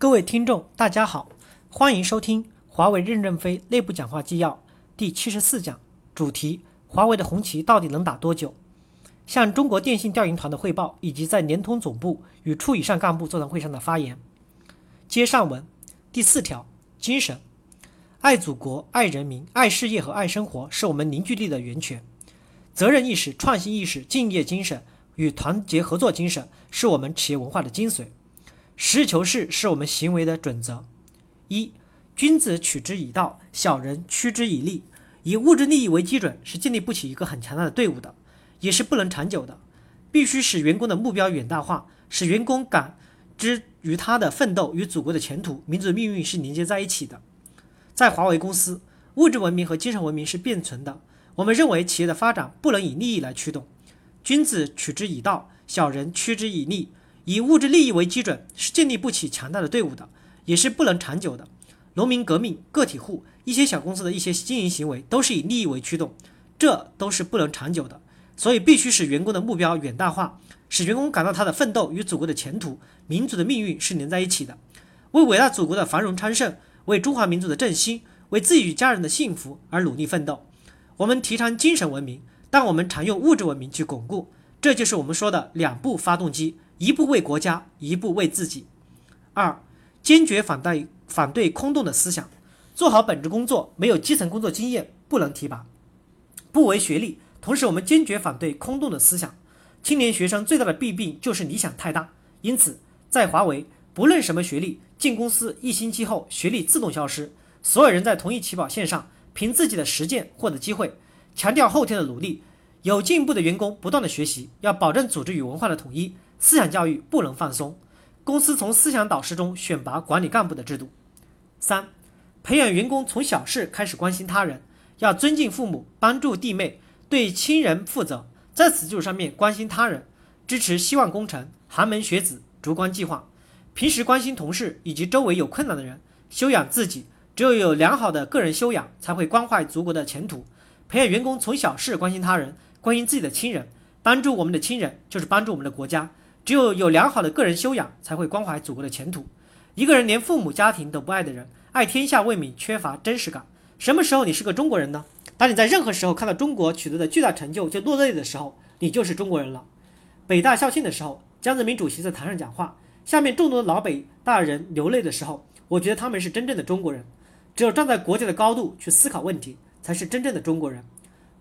各位听众，大家好，欢迎收听华为任正非内部讲话纪要第七十四讲，主题：华为的红旗到底能打多久？向中国电信调研团的汇报，以及在联通总部与处以上干部座谈会上的发言。接上文，第四条，精神：爱祖国、爱人民、爱事业和爱生活是我们凝聚力的源泉。责任意识、创新意识、敬业精神与团结合作精神是我们企业文化的精髓。实事求是是我们行为的准则。一，君子取之以道，小人趋之以利。以物质利益为基准，是建立不起一个很强大的队伍的。也是不能长久的，必须使员工的目标远大化，使员工感知与他的奋斗与祖国的前途、民族命运是连接在一起的。在华为公司，物质文明和精神文明是并存的。我们认为企业的发展不能以利益来驱动，君子取之以道，小人趋之以利。以物质利益为基准，是建立不起强大的队伍的，也是不能长久的。农民革命、个体户、一些小公司的一些经营行为，都是以利益为驱动，这都是不能长久的。所以必须使员工的目标远大化，使员工感到他的奋斗与祖国的前途、民族的命运是连在一起的。为伟大祖国的繁荣昌盛，为中华民族的振兴，为自己与家人的幸福而努力奋斗。我们提倡精神文明，但我们常用物质文明去巩固，这就是我们说的两步发动机：一步为国家，一步为自己。二，坚决反对反对空洞的思想，做好本职工作，没有基层工作经验不能提拔，不为学历。同时，我们坚决反对空洞的思想。青年学生最大的弊病就是理想太大，因此在华为，不论什么学历，进公司一星期后，学历自动消失，所有人在同一起跑线上，凭自己的实践获得机会。强调后天的努力，有进步的员工不断的学习，要保证组织与文化的统一，思想教育不能放松。公司从思想导师中选拔管理干部的制度。三，培养员工从小事开始关心他人，要尊敬父母，帮助弟妹。对亲人负责，在此基础上面关心他人，支持希望工程、寒门学子、烛光计划。平时关心同事以及周围有困难的人，修养自己。只有有良好的个人修养，才会关怀祖国的前途。培养员工从小事关心他人，关心自己的亲人，帮助我们的亲人就是帮助我们的国家。只有有良好的个人修养，才会关怀祖国的前途。一个人连父母家庭都不爱的人，爱天下未泯，缺乏真实感。什么时候你是个中国人呢？当你在任何时候看到中国取得的巨大成就就落泪的时候，你就是中国人了。北大校庆的时候，江泽民主席在台上讲话，下面众多的老北大人流泪的时候，我觉得他们是真正的中国人。只有站在国家的高度去思考问题，才是真正的中国人。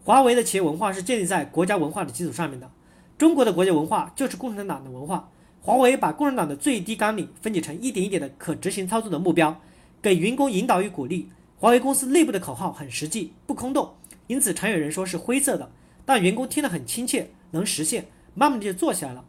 华为的企业文化是建立在国家文化的基础上面的。中国的国家文化就是共产党的文化。华为把共产党的最低纲领分解成一点一点的可执行操作的目标，给员工引导与鼓励。华为公司内部的口号很实际，不空洞，因此常有人说是灰色的，但员工听得很亲切，能实现，慢慢的就做起来了。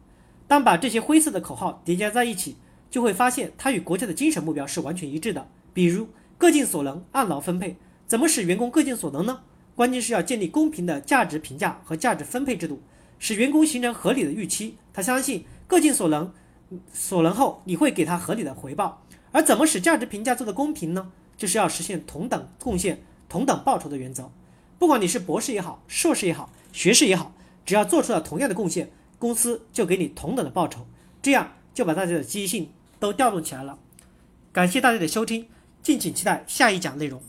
当把这些灰色的口号叠加在一起，就会发现它与国家的精神目标是完全一致的。比如各尽所能，按劳分配，怎么使员工各尽所能呢？关键是要建立公平的价值评价和价值分配制度，使员工形成合理的预期，他相信各尽所能，所能后你会给他合理的回报。而怎么使价值评价做得公平呢？就是要实现同等贡献、同等报酬的原则。不管你是博士也好，硕士也好，学士也好，只要做出了同样的贡献，公司就给你同等的报酬。这样就把大家的积极性都调动起来了。感谢大家的收听，敬请期待下一讲内容。